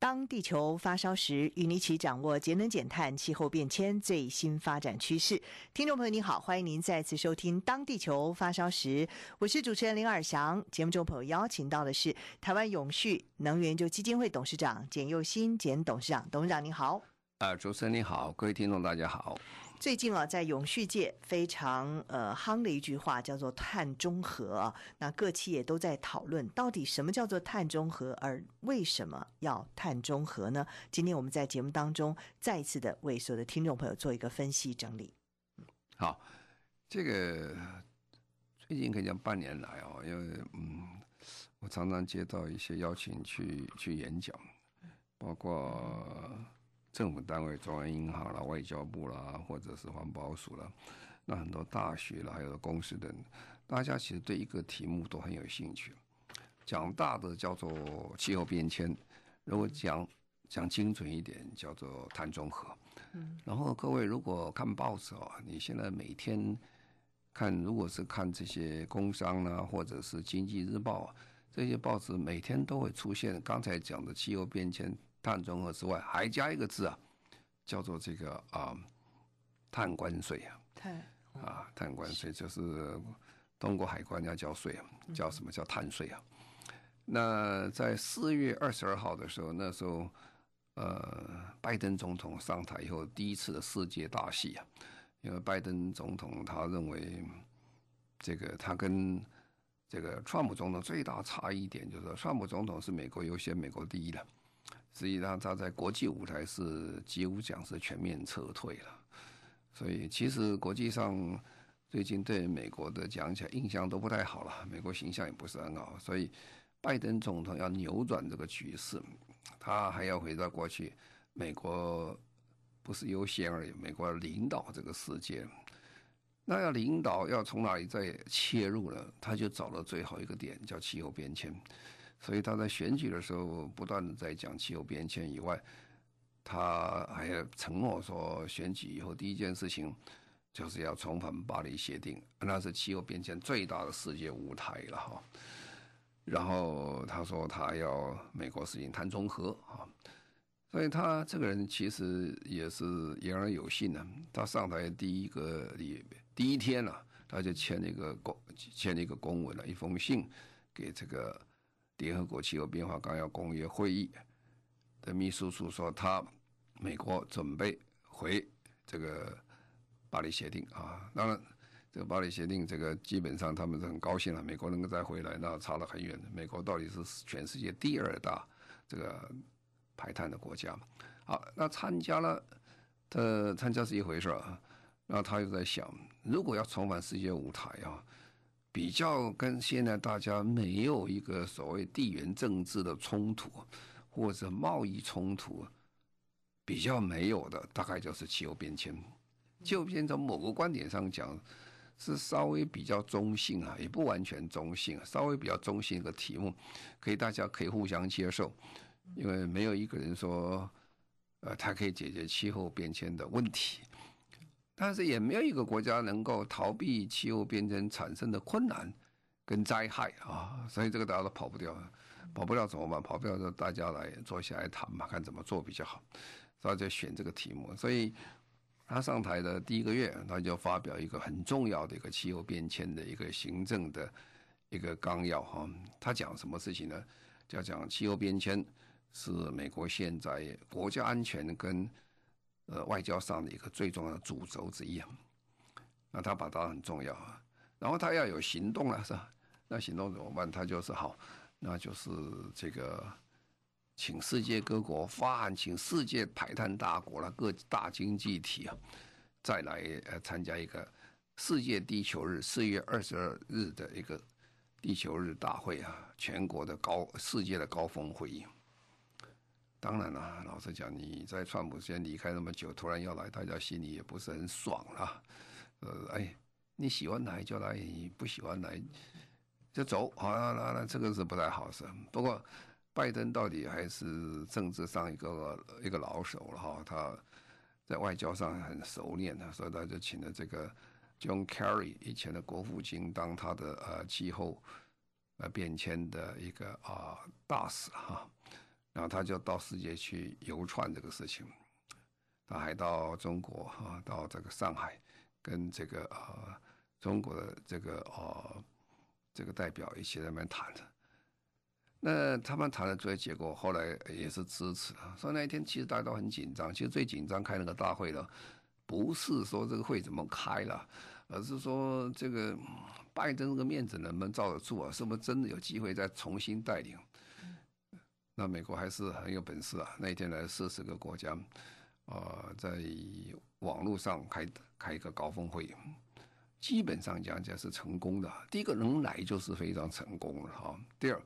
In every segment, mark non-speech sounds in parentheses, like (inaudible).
当地球发烧时，与你一起掌握节能减碳、气候变迁最新发展趋势。听众朋友您好，欢迎您再次收听《当地球发烧时》，我是主持人林尔祥。节目中朋友邀请到的是台湾永续能源研究基金会董事长简佑新简董事长，董事长您好。啊，主持人你好，各位听众大家好。最近啊，在永续界非常呃夯的一句话叫做“碳中和”，那各企业都在讨论到底什么叫做碳中和，而为什么要碳中和呢？今天我们在节目当中再一次的为所有的听众朋友做一个分析整理。好，这个最近可以讲半年来哦，因为嗯，我常常接到一些邀请去去演讲，包括。政府单位、中央银行啦、外交部啦，或者是环保署啦，那很多大学啦，还有公司等，大家其实对一个题目都很有兴趣。讲大的叫做气候变迁，如果讲讲精准一点，叫做碳中和。嗯。然后各位如果看报纸哦，你现在每天看，如果是看这些工商啊，或者是经济日报啊，这些报纸每天都会出现刚才讲的气候变迁。碳中和之外，还加一个字啊，叫做这个啊，碳关税啊，碳啊，碳关税就是通过海关要交税啊，叫什么叫碳税啊？那在四月二十二号的时候，那时候呃，拜登总统上台以后第一次的世界大戏啊，因为拜登总统他认为这个他跟这个川普总统最大差异点就是，川普总统是美国优先、美国第一的。实际上，他在国际舞台是几乎讲是全面撤退了，所以其实国际上最近对美国的讲起来印象都不太好了，美国形象也不是很好，所以拜登总统要扭转这个局势，他还要回到过去，美国不是优先而已，美国要领导这个世界，那要领导要从哪里再切入呢？他就找了最好一个点，叫气候变迁。所以他在选举的时候不断的在讲气候变迁以外，他还要承诺说选举以后第一件事情就是要重返巴黎协定，那是气候变迁最大的世界舞台了哈。然后他说他要美国实行碳中和啊，所以他这个人其实也是言而有信的。他上台第一个第一天啊，他就签了一个公签了一个公文了，一封信给这个。联合国气候变化纲要公约会议的秘书处说，他美国准备回这个巴黎协定啊。当然，这个巴黎协定这个基本上他们是很高兴了，美国能够再回来，那差得很远的。美国到底是全世界第二大这个排碳的国家嘛。好，那参加了，他参加是一回事啊。然后他又在想，如果要重返世界舞台啊。比较跟现在大家没有一个所谓地缘政治的冲突，或者贸易冲突，比较没有的，大概就是气候变迁。气候变迁从某个观点上讲，是稍微比较中性啊，也不完全中性，稍微比较中性一个题目，可以大家可以互相接受，因为没有一个人说，呃，他可以解决气候变迁的问题。但是也没有一个国家能够逃避气候变迁产生的困难跟灾害啊，所以这个大家都跑不掉，跑不掉怎么办？跑不掉就大家来坐下来谈嘛，看怎么做比较好。所以就选这个题目。所以他上台的第一个月，他就发表一个很重要的一个气候变迁的一个行政的一个纲要哈。他讲什么事情呢？就讲气候变迁是美国现在国家安全跟。呃，外交上的一个最重要的主轴之一啊，那他把它很重要啊，然后他要有行动了，是吧？那行动怎么办？他就是好，那就是这个，请世界各国发案，请世界排碳大国了，各大经济体啊，再来呃参加一个世界地球日，四月二十二日的一个地球日大会啊，全国的高世界的高峰会议。当然了，老实讲，你在川普先离开那么久，突然要来，大家心里也不是很爽啊。呃，哎，你喜欢来就来，你不喜欢来就走，好了，那那这个是不太好事。不过，拜登到底还是政治上一个一个老手了哈，他在外交上很熟练的，所以他就请了这个 John Kerry 以前的国务卿当他的呃气候呃变迁的一个啊、大使哈，然后他就到世界去游串这个事情，他还到中国哈，到这个上海。跟这个呃中国的这个呃这个代表一起在那边谈的，那他们谈的最后结果后来也是支持啊。所以那一天其实大家都很紧张，其实最紧张开那个大会了，不是说这个会怎么开了，而是说这个拜登这个面子能不能罩得住啊？是不是真的有机会再重新带领？那美国还是很有本事啊！那一天来四十个国家，啊、呃，在网络上开开一个高峰会，基本上讲讲是成功的。第一个能来就是非常成功了哈。第二，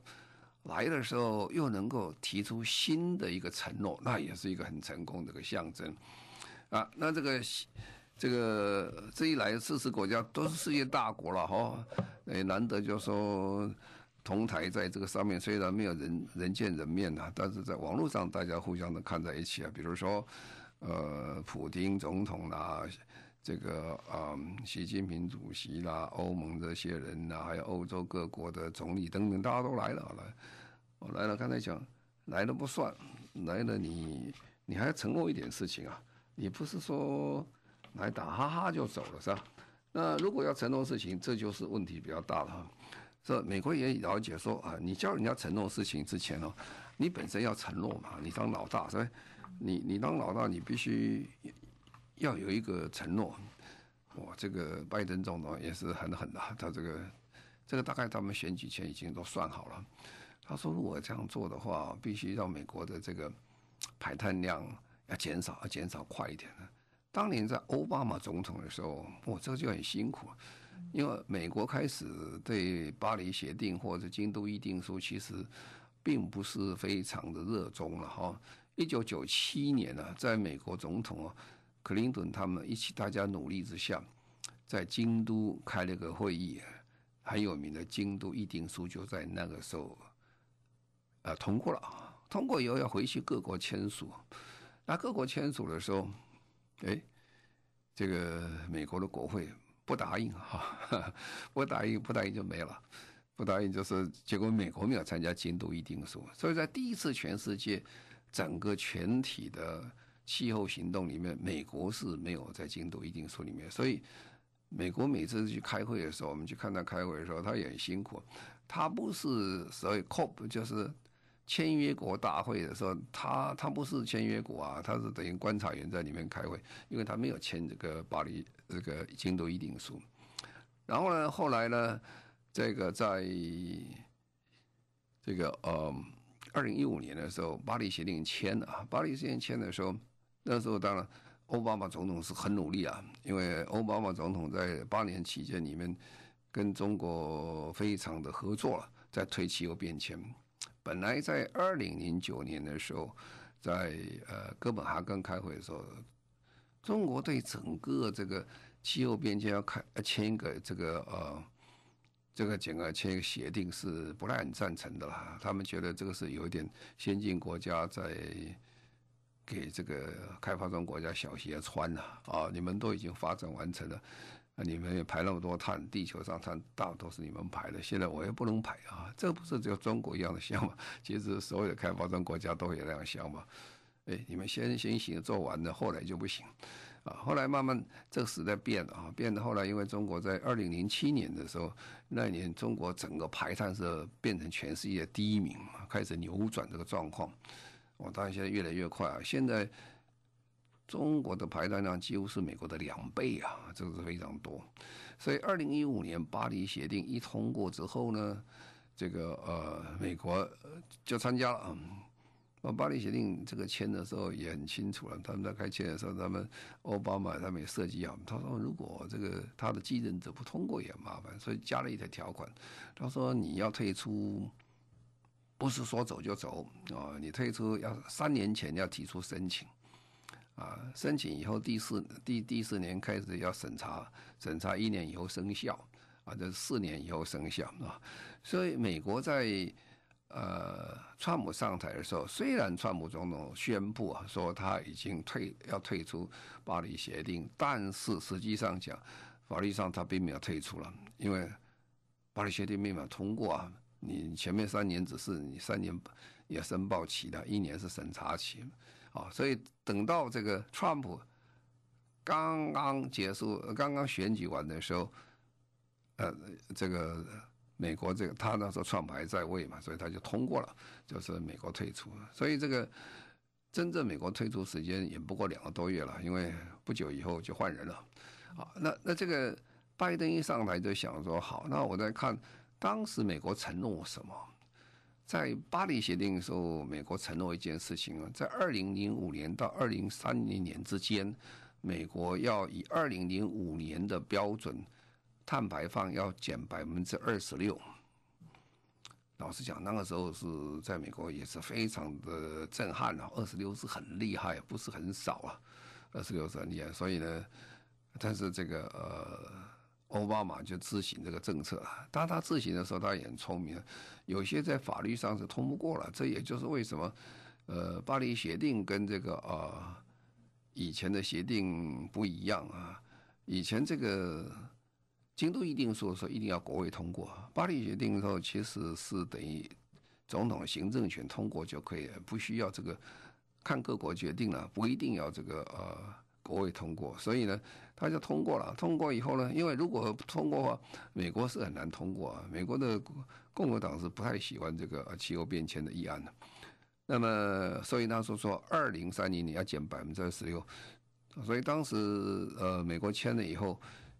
来的时候又能够提出新的一个承诺，那也是一个很成功的一个象征啊。那这个这个这一来四十国家都是世界大国了哈，诶，难得就说同台在这个上面，虽然没有人人见人面呐，但是在网络上大家互相的看在一起啊，比如说。呃，普丁总统啦，这个啊、习近平主席啦，欧盟这些人呐，还有欧洲各国的总理等等，大家都来了，来，我来了。刚才讲来了不算，来了你你还要承诺一点事情啊，你不是说来打哈哈就走了是吧？那如果要承诺事情，这就是问题比较大了。这美国也了解说啊，你叫人家承诺事情之前哦，你本身要承诺嘛，你当老大是吧？你你当老大，你必须要有一个承诺。哇，这个拜登总统也是很狠的，他这个这个大概他们选举前已经都算好了。他说，如果这样做的话，必须让美国的这个排碳量要减少，要减少快一点呢。当年在奥巴马总统的时候，哇，这个就很辛苦，因为美国开始对巴黎协定或者京都议定书其实并不是非常的热衷了哈。一九九七年呢，在美国总统啊，克林顿他们一起大家努力之下，在京都开了个会议，很有名的京都议定书就在那个时候，呃，通过了。通过以后要回去各国签署，那各国签署的时候，哎，这个美国的国会不答应哈，不答应，不答应就没了，不答应就是结果美国没有参加京都议定书，所以在第一次全世界。整个全体的气候行动里面，美国是没有在京都议定书里面，所以美国每次去开会的时候，我们去看他开会的时候，他也很辛苦。他不是所谓 COP，就是签约国大会的时候，他他不是签约国啊，他是等于观察员在里面开会，因为他没有签这个巴黎这个京都议定书。然后呢，后来呢，这个在这个呃。二零一五年的时候，巴黎协定签了啊。巴黎协定签的时候，那时候当然奥巴马总统是很努力啊，因为奥巴马总统在八年期间里面跟中国非常的合作了，在推气候变迁。本来在二零零九年的时候，在呃哥本哈根开会的时候，中国对整个这个气候变迁要开签一个这个呃。这个整个签一个协定是不太很赞成的啦，他们觉得这个是有一点先进国家在给这个开发中国家小鞋穿了啊！你们都已经发展完成了，啊你们也排那么多碳，地球上碳大多是你们排的，现在我也不能排啊！这不是只有中国一样的想法，其实所有的开发中国家都有那样想法。哎，你们先先行做完了，后来就不行。啊，后来慢慢这个时代变了啊，变得后来因为中国在二零零七年的时候，那年中国整个排碳是变成全世界第一名嘛，开始扭转这个状况。我当然现在越来越快啊，现在中国的排碳量几乎是美国的两倍啊，这个是非常多。所以二零一五年巴黎协定一通过之后呢，这个呃美国就参加了。巴黎协定这个签的时候也很清楚了，他们在开签的时候，他们奥巴马他们也设计啊，他说如果这个他的继任者不通过也麻烦，所以加了一条条款，他说你要退出不是说走就走啊，你退出要三年前要提出申请，啊，申请以后第四第第四年开始要审查，审查一年以后生效，啊，这四年以后生效啊，所以美国在。呃，川普上台的时候，虽然川普总统宣布啊说他已经退要退出巴黎协定，但是实际上讲，法律上他并没有退出了，因为巴黎协定没有通过啊。你前面三年只是你三年也申报期的，一年是审查期，啊，所以等到这个川普刚刚结束、刚刚选举完的时候，呃，这个。美国这个，他那时候川普还在位嘛，所以他就通过了，就是美国退出。所以这个真正美国退出时间也不过两个多月了，因为不久以后就换人了。好，那那这个拜登一上台就想说，好，那我再看当时美国承诺什么？在巴黎协定的时候，美国承诺一件事情啊，在二零零五年到二零三零年之间，美国要以二零零五年的标准。碳排放要减百分之二十六。老实讲，那个时候是在美国也是非常的震撼啊，二十六是很厉害，不是很少啊，二十六是很厉害。所以呢，但是这个呃，奥巴马就执行这个政策啊。当他执行的时候，他也很聪明，有些在法律上是通不过了。这也就是为什么呃，巴黎协定跟这个呃以前的协定不一样啊，以前这个。京都议定书说一定要国会通过，巴黎协定的时候其实是等于总统行政权通过就可以了，不需要这个看各国决定了，不一定要这个呃国会通过，所以呢他就通过了。通过以后呢，因为如果不通过的话，美国是很难通过啊。美国的共和党是不太喜欢这个气候变迁的议案的。那么所以他说说二零三零年要减百分之二十六，所以当时呃美国签了以后。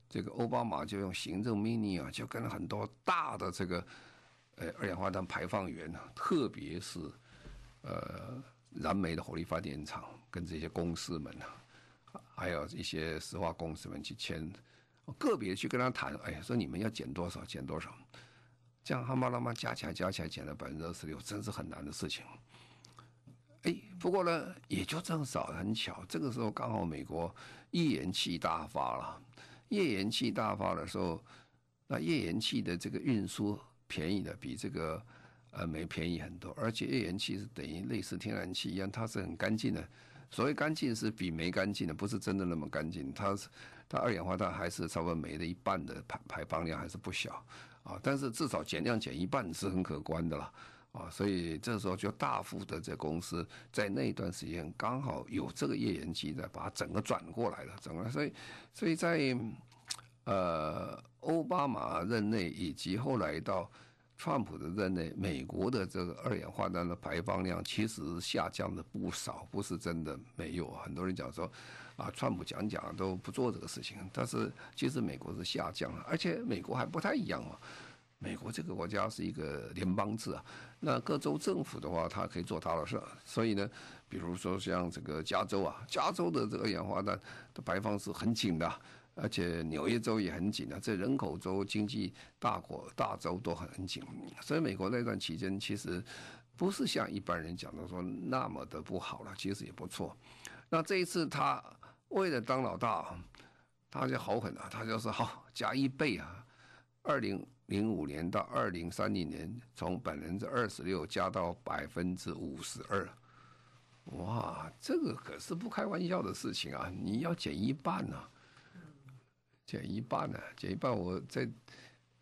这个奥巴马就用行政命令啊，就跟很多大的这个呃二氧化碳排放源啊，特别是呃燃煤的火力发电厂跟这些公司们啊，还有一些石化公司们去签，个别去跟他谈，哎呀，说你们要减多少减多少，这样他妈他妈加起来加起来减了百分之二十六，真是很难的事情。哎，不过呢，也就这样少很巧，这个时候刚好美国页岩气大发了。页岩气大发的时候，那页岩气的这个运输便宜的比这个呃煤便宜很多，而且页岩气是等于类似天然气一样，它是很干净的。所谓干净是比没干净的，不是真的那么干净。它是它二氧化碳还是差不多煤的一半的排排放量还是不小啊，但是至少减量减一半是很可观的了啊。所以这时候就大幅的这公司在那一段时间刚好有这个页岩气在把它整个转过来了，整个所以所以在。呃，奥巴马任内以及后来到川普的任内，美国的这个二氧化碳的排放量其实下降的不少，不是真的没有。很多人讲说，啊，川普讲讲都不做这个事情，但是其实美国是下降了，而且美国还不太一样啊。美国这个国家是一个联邦制啊，那各州政府的话，它可以做它的事。所以呢，比如说像这个加州啊，加州的这个二氧化碳的排放是很紧的。而且纽约州也很紧啊，这人口州、经济大国、大州都很紧，所以美国那段期间其实不是像一般人讲的说那么的不好了，其实也不错。那这一次他为了当老大，他就好狠啊，他就是好加一倍啊，二零零五年到二零三零年从百分之二十六加到百分之五十二，哇，这个可是不开玩笑的事情啊，你要减一半呢、啊。减一半呢、减一半，我在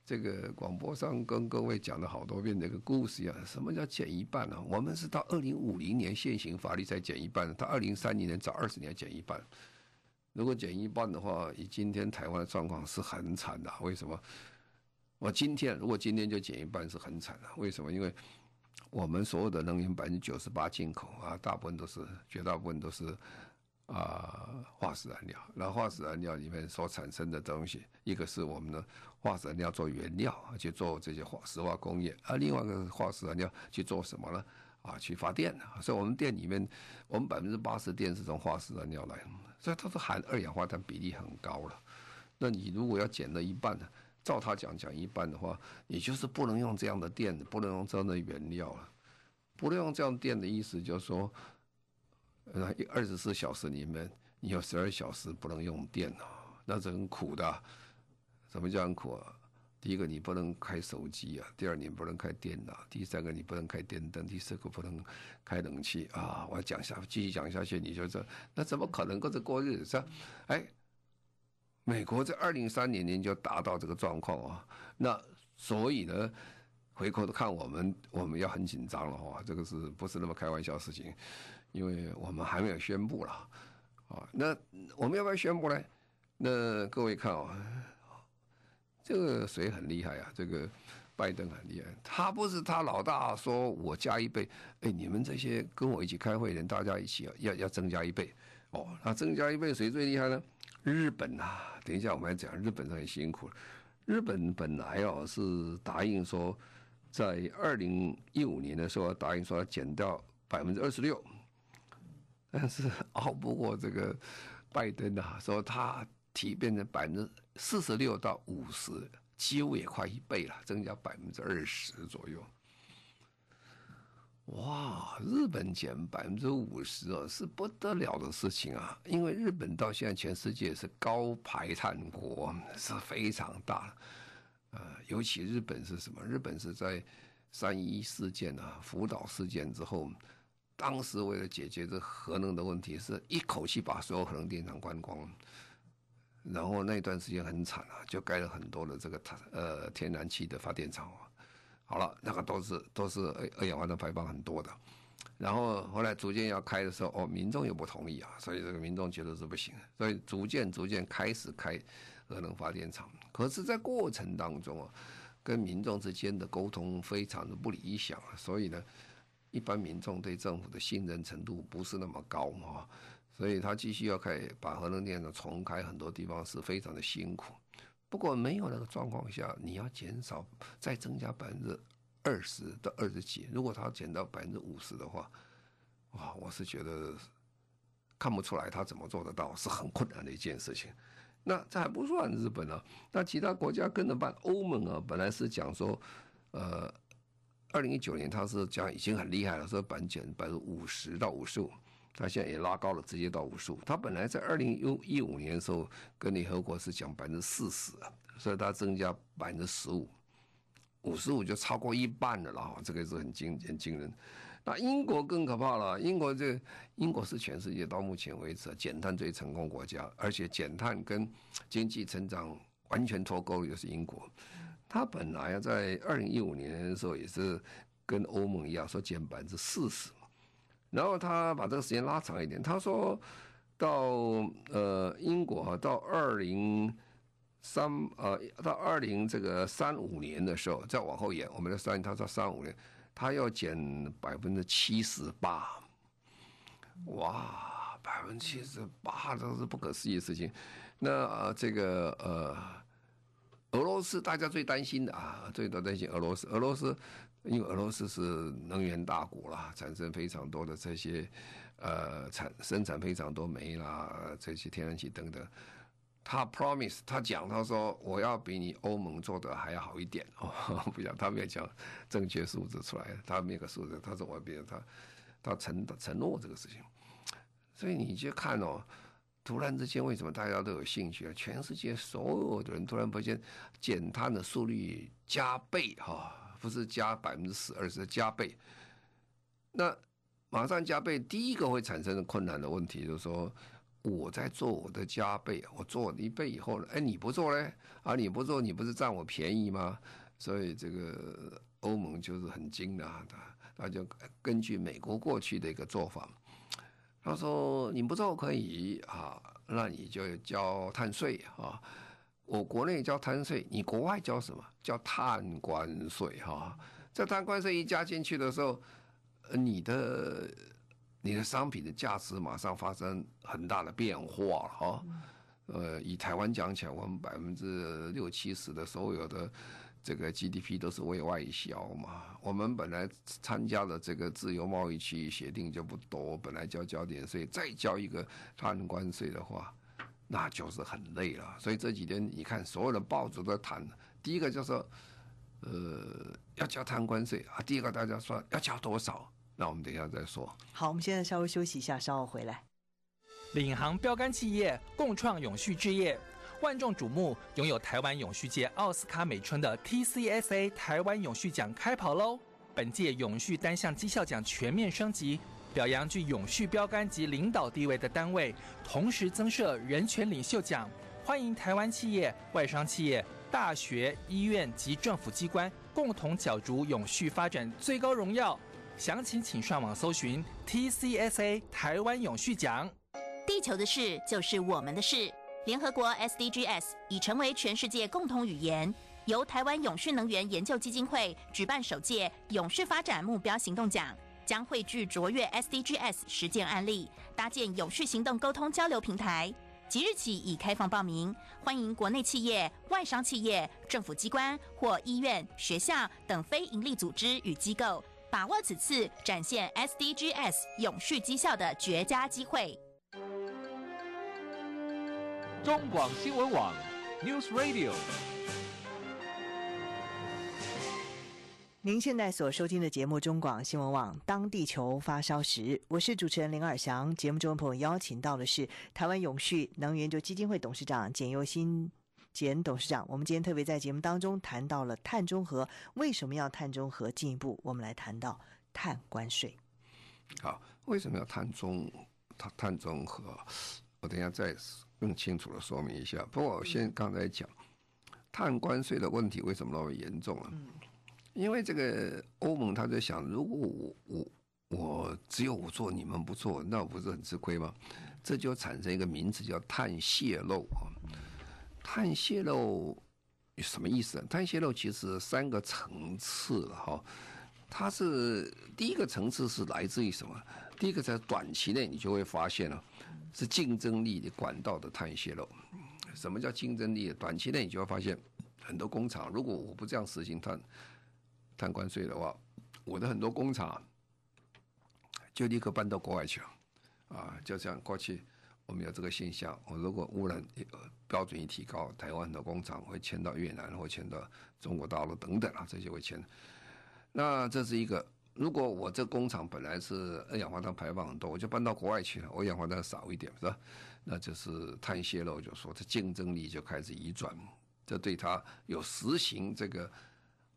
这个广播上跟各位讲了好多遍这个故事啊。什么叫减一半呢、我们是到二零五零年现行法律才减一半，到二零三零年早二十年减一半。如果减一半的话，以今天台湾的状况是很惨的、为什么？我今天如果今天就减一半是很惨的、为什么？因为我们所有的能源百分之九十八进口啊，大部分都是绝大部分都是。啊，化石燃料，然后化石燃料里面所产生的东西，一个是我们的化石燃料做原料，去做这些化石化工业，而另外一个化石燃料去做什么呢？啊，去发电。所以我们电里面，我们百分之八十电是从化石燃料来，所以它是含二氧化碳比例很高了。那你如果要减了一半呢？照他讲讲一半的话，也就是不能用这样的电，不能用这样的原料了。不能用这样电的意思，就是说，呃，二十四小时里面你有十二小时不能用电啊，那是很苦的。什么叫很苦啊？第一个你不能开手机啊，第二你不能开电脑，第三个你不能开电灯，第四个不能开冷气啊。我要讲下继续讲下去，你就说那怎么可能过着过日子？哎，美国在二零三零年就达到这个状况啊，那所以呢？回过头看我们，我们要很紧张了哈，这个是不是那么开玩笑的事情？因为我们还没有宣布了啊。那我们要不要宣布呢？那各位看啊，这个谁很厉害啊？这个拜登很厉害，他不是他老大说我加一倍，哎，你们这些跟我一起开会的人，大家一起要要增加一倍哦。那增加一倍谁最厉害呢？日本啊，等一下我们来讲，日本很辛苦。日本本来哦是答应说。在二零一五年的时候，答应说要减掉百分之二十六，但是 (laughs) 熬不过这个拜登啊，说他提变成百分之四十六到五十，几乎也快一倍了，增加百分之二十左右。哇，日本减百分之五十哦，是不得了的事情啊！因为日本到现在全世界是高排碳国，是非常大。呃，尤其日本是什么？日本是在三一事件啊、福岛事件之后，当时为了解决这核能的问题，是一口气把所有核能电厂关光，然后那段时间很惨啊，就盖了很多的这个呃天然气的发电厂。好了，那个都是都是二二氧化碳排放很多的。然后后来逐渐要开的时候，哦，民众又不同意啊，所以这个民众觉得是不行，所以逐渐逐渐开始开。核能发电厂，可是，在过程当中啊，跟民众之间的沟通非常的不理想，所以呢，一般民众对政府的信任程度不是那么高啊，所以他继续要开把核能电厂重开，很多地方是非常的辛苦。不过没有那个状况下，你要减少再增加百分之二十到二十几，如果他减到百分之五十的话，哇，我是觉得看不出来他怎么做得到，是很困难的一件事情。那这还不算日本啊，那其他国家跟着办。欧盟啊，本来是讲说，呃，二零一九年他是讲已经很厉害了，说板减百分之五十到五十五，他现在也拉高了，直接到五十五。他本来在二零一五年的时候跟联合国是讲百分之四十，所以他增加百分之十五，五十五就超过一半了啦，这个是很惊很惊人。那英国更可怕了，英国这英国是全世界到目前为止减碳最成功国家，而且减碳跟经济成长完全脱钩，就是英国。他本来在二零一五年的时候也是跟欧盟一样说减百分之四十，然后他把这个时间拉长一点，他说到呃英国到二零三呃到二零这个三五年的时候再往后延，我们的三他说三五年。他要减百分之七十八，哇，百分之七十八，这是不可思议的事情。那呃，这个呃，俄罗斯大家最担心的啊，最多担心俄罗斯。俄罗斯因为俄罗斯是能源大国啦，产生非常多的这些呃产生产非常多煤啦，这些天然气等等。他 promise，他讲，他说我要比你欧盟做的还要好一点哦，(laughs) 不讲，他没有讲正确数字出来，他没有个数字，他说我比他，他承承诺这个事情，所以你就看哦，突然之间为什么大家都有兴趣啊？全世界所有的人突然发现减碳的速率加倍哈，不是加百分之十，而是加倍，那马上加倍，第一个会产生的困难的问题就是说。我在做我的加倍，我做一倍以后呢，哎，你不做嘞？啊，你不做，你不是占我便宜吗？所以这个欧盟就是很精的，他他就根据美国过去的一个做法，他说你不做可以啊，那你就交碳税啊。我国内交碳税，你国外交什么？叫碳关税哈。这碳关税一加进去的时候，你的。你的商品的价值马上发生很大的变化哈，呃，以台湾讲起来，我们百分之六七十的所有的这个 GDP 都是为外销嘛。我们本来参加的这个自由贸易区域协定就不多，本来交交点税，再交一个碳关税的话，那就是很累了。所以这几天你看，所有的报纸都在谈，第一个就是说，呃，要交碳关税啊，第二个大家说要交多少。那我们等一下再说。好，我们现在稍微休息一下，稍后回来。领航标杆企业共创永续事业，万众瞩目，拥有台湾永续界奥斯卡美称的 TCSA 台湾永续奖开跑喽！本届永续单项绩效奖全面升级，表扬具永续标杆及领导地位的单位，同时增设人权领袖奖，欢迎台湾企业、外商企业、大学、医院及政府机关共同角逐永续发展最高荣耀。详情请上网搜寻 TCSA 台湾永续奖。地球的事就是我们的事。联合国 SDGs 已成为全世界共同语言。由台湾永续能源研究基金会举办首届永续发展目标行动奖，将汇聚卓越 SDGs 实践案例，搭建永续行动沟通交流平台。即日起已开放报名，欢迎国内企业、外商企业、政府机关或医院、学校等非营利组织与机构。把握此次展现 SDGs 永续绩效的绝佳机会。中广新闻网 News Radio。您现在所收听的节目《中广新闻网》，当地球发烧时，我是主持人林尔翔。节目中的朋友邀请到的是台湾永续能源基金会董事长简又新。简董事长，我们今天特别在节目当中谈到了碳中和，为什么要碳中和？进一步，我们来谈到碳关税。好，为什么要碳中碳碳中和？我等一下再更清楚的说明一下。不过我先刚才讲碳关税的问题为什么那么严重啊？因为这个欧盟他在想，如果我我我只有我做，你们不做，那我不是很吃亏吗？这就产生一个名词叫碳泄漏啊。碳泄漏有什么意思？啊碳泄漏其实三个层次了哈，它是第一个层次是来自于什么？第一个在短期内你就会发现了，是竞争力的管道的碳泄漏。什么叫竞争力？短期内你就会发现很多工厂，如果我不这样实行碳碳关税的话，我的很多工厂就立刻搬到国外去了啊，就像过去。我们有这个现象，我如果污染标准一提高，台湾的工厂会迁到越南或迁到中国大陆等等啊，这些会迁。那这是一个，如果我这工厂本来是二氧化碳排放很多，我就搬到国外去了，我二氧化碳少一点，是吧？那就是碳泄漏，就说这竞争力就开始移转，这对它有实行这个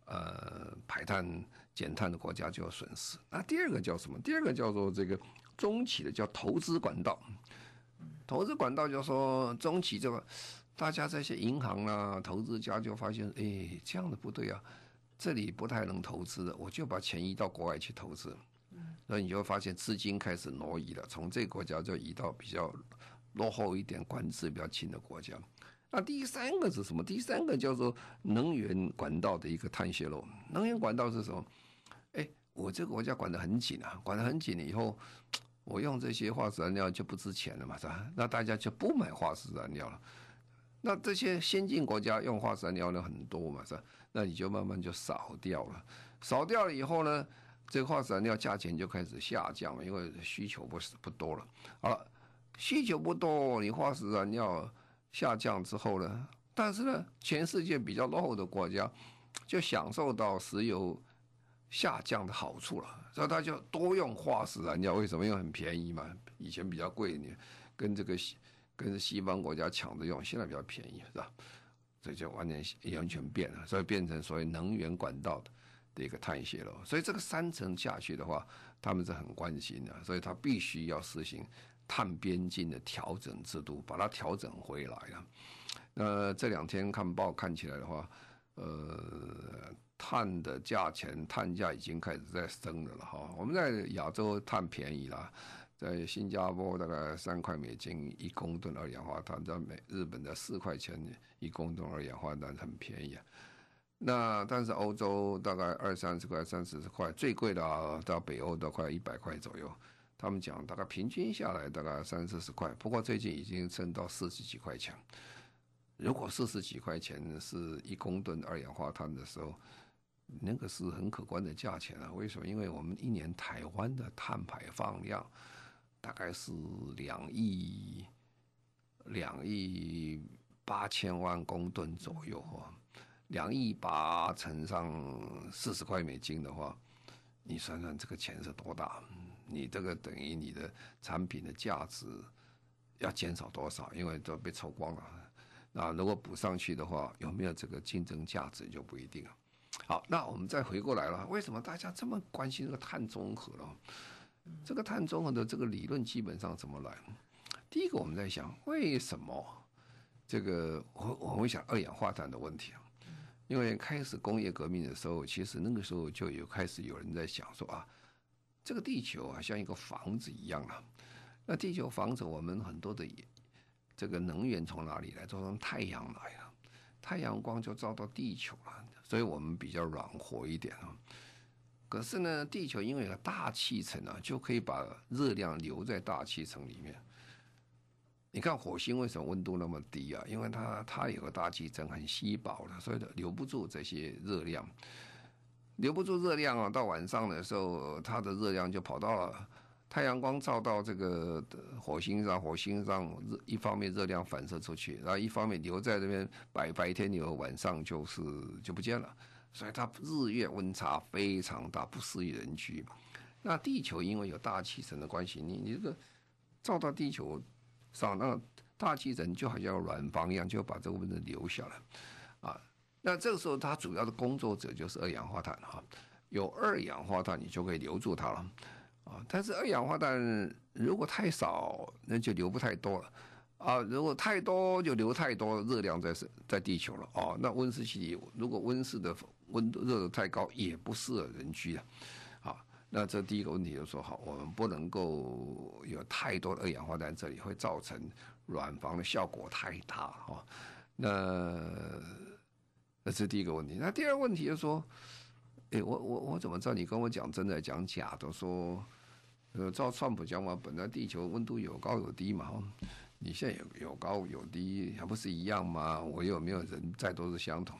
呃排碳减碳的国家就有损失。那第二个叫什么？第二个叫做这个中企的叫投资管道。投资管道就说中企这个，大家这些银行啊、投资家就发现，哎，这样的不对啊，这里不太能投资的，我就把钱移到国外去投资，嗯，那你就会发现资金开始挪移了，从这个国家就移到比较落后一点、管制比较轻的国家。那第三个是什么？第三个叫做能源管道的一个碳泄漏。能源管道是什么？哎，我这个国家管得很紧啊，管得很紧了以后。我用这些化石燃料就不值钱了嘛，是吧？那大家就不买化石燃料了。那这些先进国家用化石燃料的很多嘛，是吧？那你就慢慢就少掉了。少掉了以后呢，这个化石燃料价钱就开始下降了，因为需求不是不多了。好了，需求不多，你化石燃料下降之后呢，但是呢，全世界比较落后的国家就享受到石油下降的好处了。所以他就多用化石燃料，为什么？因为很便宜嘛。以前比较贵，你跟这个跟西方国家抢着用，现在比较便宜，是吧？这就完全完全变了，所以变成所谓能源管道的一个碳泄漏。所以这个三层下去的话，他们是很关心的，所以他必须要实行碳边境的调整制度，把它调整回来了。那这两天看报看起来的话，呃。碳的价钱，碳价已经开始在升了了哈。我们在亚洲碳便宜了，在新加坡大概三块美金一公吨二氧化碳，在美日本的四块钱一公吨二氧化碳很便宜啊。那但是欧洲大概二三十块、三四十块，最贵的，到北欧都快一百块左右。他们讲大概平均下来大概三四十块，不过最近已经升到四十几块钱。如果四十几块钱是一公吨二氧化碳的时候。那个是很可观的价钱啊！为什么？因为我们一年台湾的碳排放量大概是两亿两亿八千万公吨左右哈，两亿八乘上四十块美金的话，你算算这个钱是多大？你这个等于你的产品的价值要减少多少？因为都被抽光了。那如果补上去的话，有没有这个竞争价值就不一定了。好，那我们再回过来了，为什么大家这么关心这个碳中和呢？这个碳中和的这个理论基本上怎么来？第一个我们在想，为什么这个我我会想二氧化碳的问题啊？因为开始工业革命的时候，其实那个时候就有开始有人在想说啊，这个地球啊像一个房子一样啊，那地球房子我们很多的这个能源从哪里来？都从太阳来了，太阳光就照到地球了，所以我们比较暖和一点啊。可是呢，地球因为有个大气层啊，就可以把热量留在大气层里面。你看火星为什么温度那么低啊？因为它它有个大气层很稀薄的，所以留不住这些热量，留不住热量啊。到晚上的时候，它的热量就跑到了太阳光照到这个火星上，火星上热一方面热量反射出去，然后一方面留在这边白白天留晚上就是就不见了，所以它日月温差非常大，不适宜人居。那地球因为有大气层的关系，你你这个照到地球。上那大气层就好像软房一样，就把这个温度留下来，啊，那这个时候它主要的工作者就是二氧化碳哈，有二氧化碳你就可以留住它了，啊，但是二氧化碳如果太少，那就留不太多了，啊，如果太多就留太多热量在在地球了，哦，那温室气体如果温室的温度热度太高，也不适合人居啊。好。那这第一个问题就说，好，我们不能够有太多的二氧化碳，这里会造成软房的效果太大哈。那那是第一个问题。那第二个问题就说，哎，我我我怎么知道你跟我讲真的讲假的？说，呃，照川普讲嘛，本来地球温度有高有低嘛，你现在有有高有低，还不是一样吗？我有没有人在都是相同？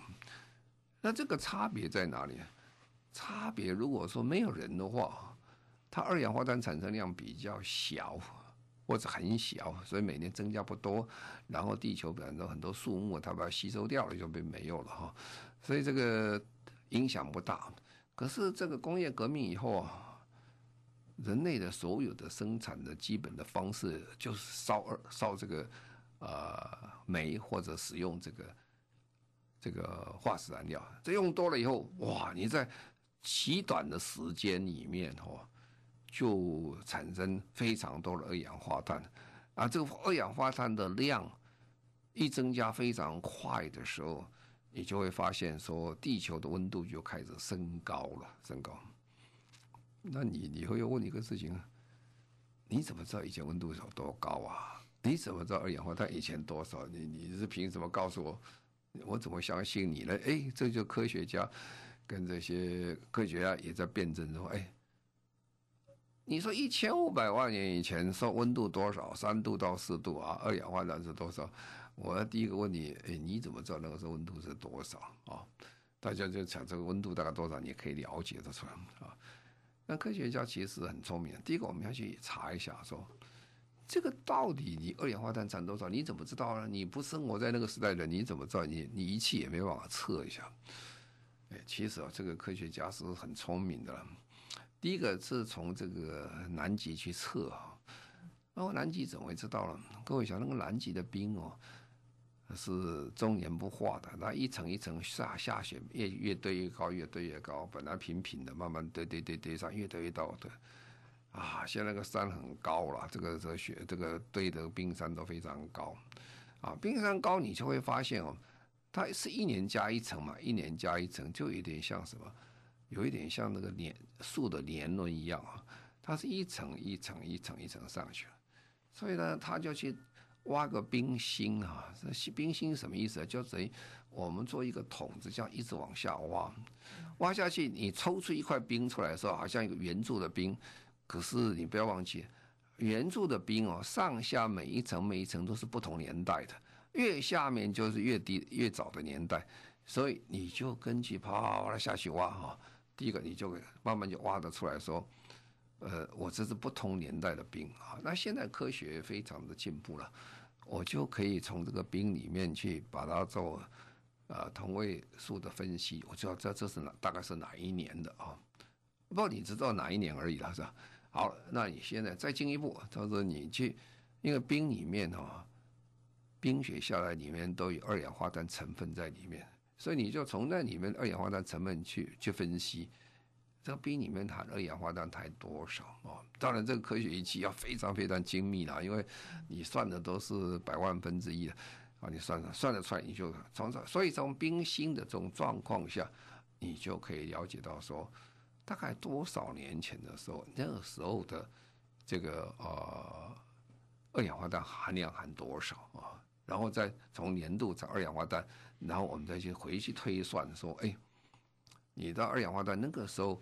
那这个差别在哪里？差别，如果说没有人的话，它二氧化碳产生量比较小，或者很小，所以每年增加不多。然后地球本身很多树木，它把它吸收掉了，就被没有了哈。所以这个影响不大。可是这个工业革命以后啊，人类的所有的生产的基本的方式就是烧二烧这个呃煤，或者使用这个这个化石燃料。这用多了以后，哇，你在极短的时间里面，哦，就产生非常多的二氧化碳，啊，这个二氧化碳的量一增加非常快的时候，你就会发现说，地球的温度就开始升高了，升高。那你你会要问一个事情啊，你怎么知道以前温度有多高啊？你怎么知道二氧化碳以前多少？你你是凭什么告诉我？我怎么相信你呢？哎，这就科学家。跟这些科学家也在辩证说：“哎，你说一千五百万年以前说温度多少？三度到四度啊？二氧化碳是多少？我第一个问你：哎，你怎么知道那个时候温度是多少啊？大家就想这个温度大概多少，你可以了解得出来啊。那科学家其实很聪明。第一个，我们要去查一下，说这个到底你二氧化碳占多少？你怎么知道呢？你不生活在那个时代的，你怎么知道？你你仪器也没办法测一下。”哎其实啊，这个科学家是很聪明的了。第一个是从这个南极去测啊，然后南极怎么会知道了？各位想，那个南极的冰哦，是终年不化的，那一层一层下下雪，越越堆越高，越堆越高。本来平平的，慢慢堆堆堆堆上，越堆越高。对，啊，现在那个山很高了，这个这个雪，这个堆的冰山都非常高。啊，冰山高，你就会发现哦。它是一年加一层嘛，一年加一层，就有点像什么，有一点像那个年树的年轮一样啊。它是一层一层一层一层上去了，所以呢，他就去挖个冰心啊。这冰心什么意思啊？就等于我们做一个桶子，这样一直往下挖，挖下去，你抽出一块冰出来的时候，好像一个圆柱的冰。可是你不要忘记，圆柱的冰哦，上下每一层每一层都是不同年代的。越下面就是越低越早的年代，所以你就根据啪啪啪下去挖哈，第一个你就慢慢就挖得出来说，呃，我这是不同年代的冰啊。那现在科学非常的进步了，我就可以从这个冰里面去把它做呃同位素的分析，我知道这这是哪大概是哪一年的啊。不过你知道哪一年而已了，是吧？好，那你现在再进一步，他说你去，因为冰里面哈，冰雪下来里面都有二氧化碳成分在里面，所以你就从那里面二氧化碳成分去去分析，这个冰里面含二氧化碳含多少哦？当然，这个科学仪器要非常非常精密啦，因为你算的都是百万分之一的啊，你算算得出来，你就从这，所以从冰芯的这种状况下，你就可以了解到说。大概多少年前的时候，那个时候的这个呃二氧化碳含量含多少啊？然后再从年度找二氧化碳，然后我们再去回去推算说，哎，你的二氧化碳那个时候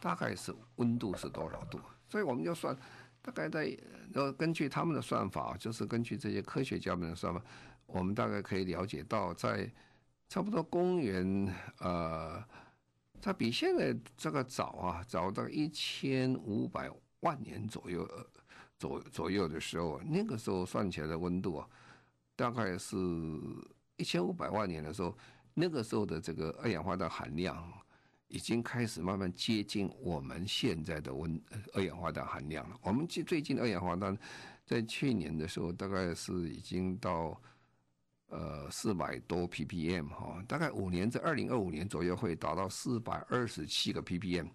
大概是温度是多少度？所以我们就算大概在呃根据他们的算法，就是根据这些科学家们的算法，我们大概可以了解到，在差不多公元呃。它比现在这个早啊，早到一千五百万年左右，左左右的时候，那个时候算起来的温度啊，大概是一千五百万年的时候，那个时候的这个二氧化碳含量已经开始慢慢接近我们现在的温二氧化碳含量了。我们最最近二氧化碳在去年的时候，大概是已经到。呃，四百多 ppm 哈，大概五年在二零二五年左右会达到四百二十七个 ppm，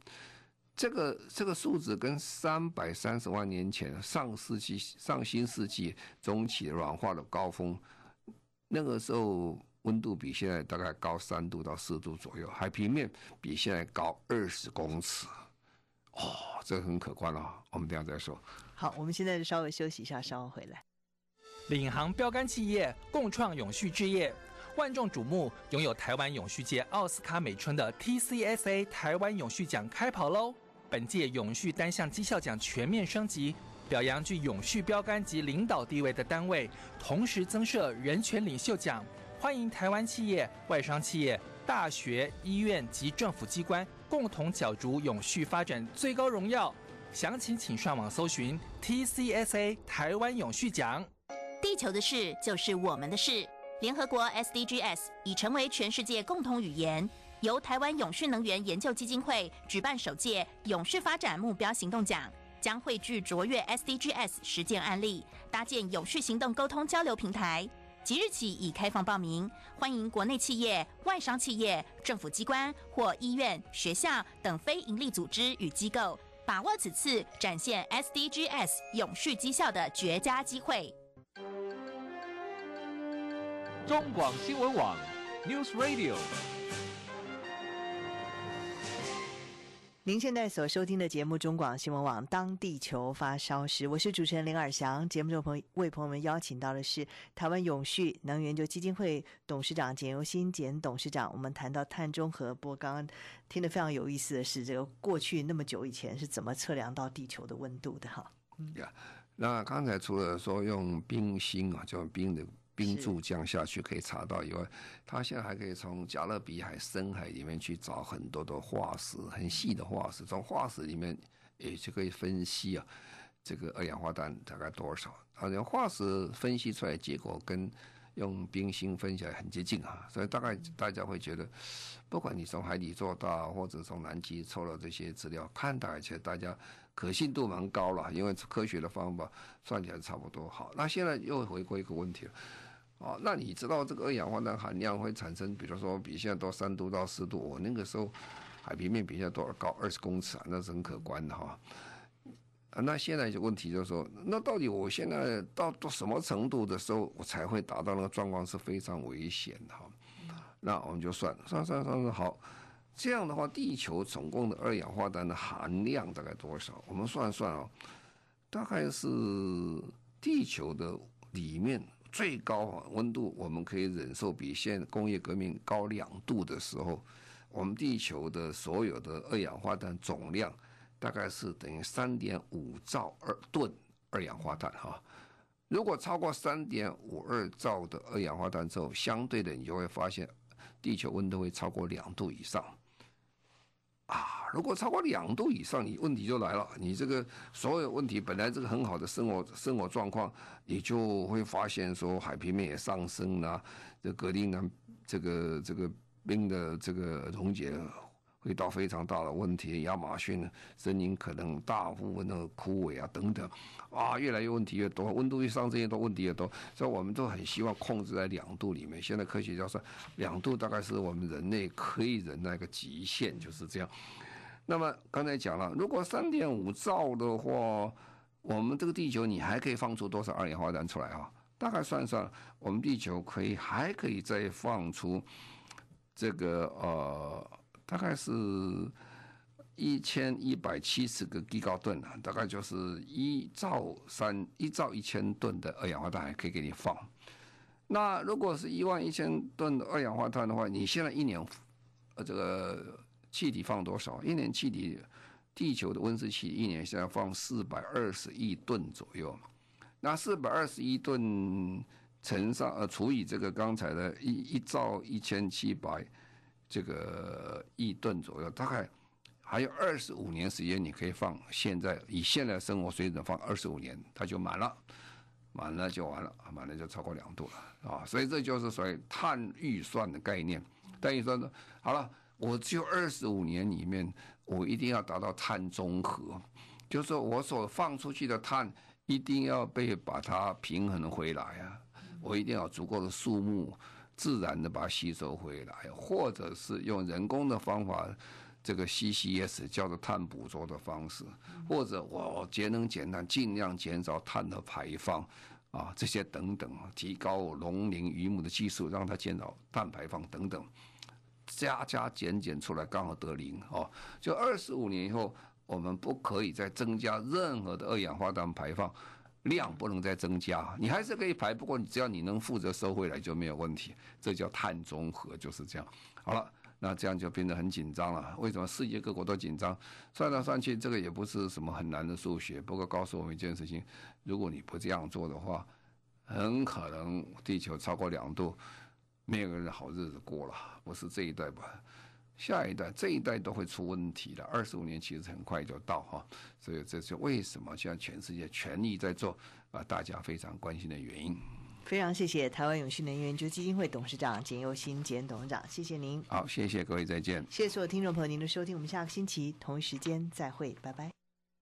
这个这个数字跟三百三十万年前上世纪上新世纪中期软化的高峰，那个时候温度比现在大概高三度到四度左右，海平面比现在高二十公尺，哦，这很可观了，我们等下再说。好，我们现在稍微休息一下，稍后回来。领航标杆企业共创永续置业，万众瞩目，拥有台湾永续界奥斯卡美称的 TCSA 台湾永续奖开跑喽！本届永续单项绩效奖全面升级，表扬具永续标杆及领导地位的单位，同时增设人权领袖奖，欢迎台湾企业、外商企业、大学、医院及政府机关共同角逐永续发展最高荣耀。详情请上网搜寻 TCSA 台湾永续奖。地球的事就是我们的事。联合国 SDGs 已成为全世界共同语言，由台湾永续能源研究基金会举办首届永续发展目标行动奖，将汇聚卓越 SDGs 实践案例，搭建永续行动沟通交流平台。即日起已开放报名，欢迎国内企业、外商企业、政府机关或医院、学校等非营利组织与机构，把握此次展现 SDGs 永续绩效的绝佳机会。中广新闻网，News Radio。您现在所收听的节目《中广新闻网》，当地球发烧时，我是主持人林尔翔。节目中朋为朋友们邀请到的是台湾永续能源就基金会董事长简尤新简董事长。我们谈到碳中和，不过刚刚听得非常有意思的是，这个过去那么久以前是怎么测量到地球的温度的？哈，嗯，那刚才除了说用冰芯啊，就用冰的。冰柱降下去可以查到以外，他现在还可以从加勒比海深海里面去找很多的化石，很细的化石，从化石里面也就可以分析啊，这个二氧化碳大概多少？好像化石分析出来结果跟用冰芯分起来很接近啊，所以大概大家会觉得，不管你从海底做到，或者从南极抽了这些资料，看起来其实大家可信度蛮高了，因为科学的方法算起来差不多好。那现在又回归一个问题了。哦，那你知道这个二氧化碳含量会产生，比如说比现在多三度到四度，我那个时候海平面比现在多少高二十公尺啊，那是很可观的哈。啊，那现在就问题就是说，那到底我现在到到什么程度的时候，我才会达到那个状况是非常危险的哈？那我们就算算算算算好，这样的话，地球总共的二氧化碳的含量大概多少？我们算算哦，大概是地球的里面。最高温度我们可以忍受比现工业革命高两度的时候，我们地球的所有的二氧化碳总量大概是等于三点五兆二吨二氧化碳哈。如果超过三点五二兆的二氧化碳之后，相对的你就会发现地球温度会超过两度以上。啊，如果超过两度以上，你问题就来了。你这个所有问题本来这个很好的生活生活状况，你就会发现说海平面也上升了，这格陵兰这个这个冰的这个溶解会到非常大的问题。亚马逊森林可能大部分的枯萎啊等等，啊，越来越问题越多，温度越上升越多，问题越多。所以我们都很希望控制在两度里面。现在科学家说，两度大概是我们人类可以忍耐一个极限，就是这样。那么刚才讲了，如果三点五兆的话，我们这个地球你还可以放出多少二氧化碳出来啊？大概算算，我们地球可以还可以再放出这个呃，大概是一千一百七十个吉高吨啊，大概就是一兆三一兆一千吨的二氧化碳还可以给你放。那如果是一万一千吨的二氧化碳的话，你现在一年呃这个气体放多少？一年气体，地球的温室气体一年现在放四百二十亿吨左右嘛。那四百二十亿吨乘上呃除以这个刚才的一一兆一千七百这个亿吨左右，大概还有二十五年时间，你可以放。现在以现在生活水准放二十五年，它就满了，满了就完了，满了就超过两度了啊！所以这就是所谓碳预算的概念。等于说呢，好了，我只有二十五年里面，我一定要达到碳中和，就是我所放出去的碳。一定要被把它平衡回来啊！我一定要足够的数目，自然的把它吸收回来，或者是用人工的方法，这个 CCS 叫做碳捕捉的方式，或者我节能减碳，尽量减少碳的排放啊，这些等等，提高农林渔牧的技术，让它减少碳排放等等，加加减减出来刚好得零哦，就二十五年以后。我们不可以再增加任何的二氧化碳排放量，不能再增加。你还是可以排，不过你只要你能负责收回来就没有问题。这叫碳中和，就是这样。好了，那这样就变得很紧张了。为什么世界各国都紧张？算来算去，这个也不是什么很难的数学。不过告诉我们一件事情：如果你不这样做的话，很可能地球超过两度，没有人好日子过了。不是这一代吧？下一代、这一代都会出问题的。二十五年其实很快就到哈，所以这是为什么现在全世界全力在做啊，大家非常关心的原因。非常谢谢台湾永续能源研究基金会董事长简又新简董事长，谢谢您。好，谢谢各位，再见。谢谢所有听众朋友您的收听，我们下个星期同一时间再会，拜拜。